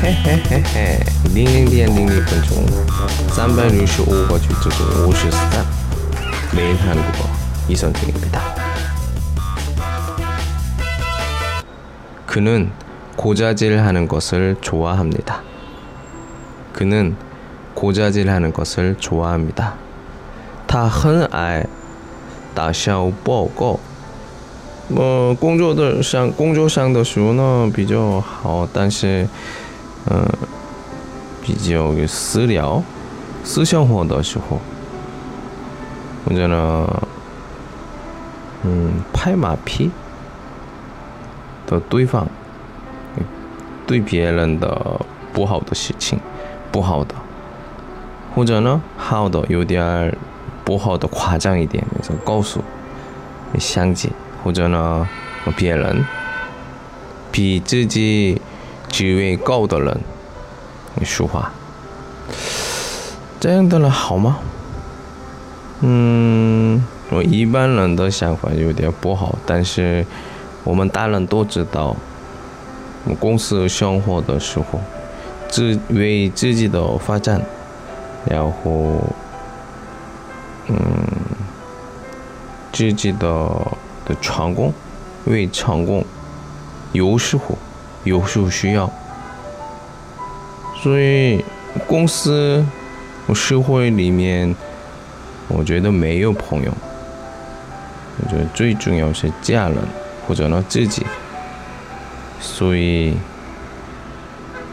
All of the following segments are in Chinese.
嘿嘿，零零点零零分钟，三百六十五个句子中五十三，매일하는국어이선생입니다 그는 고자질하는 것을 좋아합니다. 그는 고자질하는 것을 좋아합니다. 他很爱打小报告。么工作的上工作上的时候呢比较好，但是 嗯，比较私聊、私生活的时候，或者呢，嗯，拍马屁的对方，对别人的不好的事情，不好的，或者呢，好的有点不好的夸张一点，就告诉相姐，或者呢，别人比自己。职位高的人你说话，这样的人好吗？嗯，我一般人的想法有点不好，但是我们大人都知道，我公司生活的时候，自为自己的发展，然后，嗯，自己的的成功，为成功，有时候。有时候需要，所以公司、社会里面，我觉得没有朋友。我觉得最重要是家人或者呢自己。所以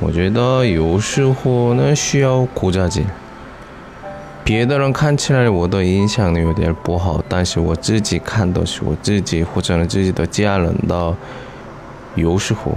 我觉得有时候呢需要顾家己。别的人看起来我的印象呢有点不好，但是我自己看的是我自己或者呢自己的家人的，有时候。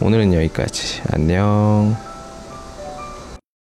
오늘은 여기까지. 안녕.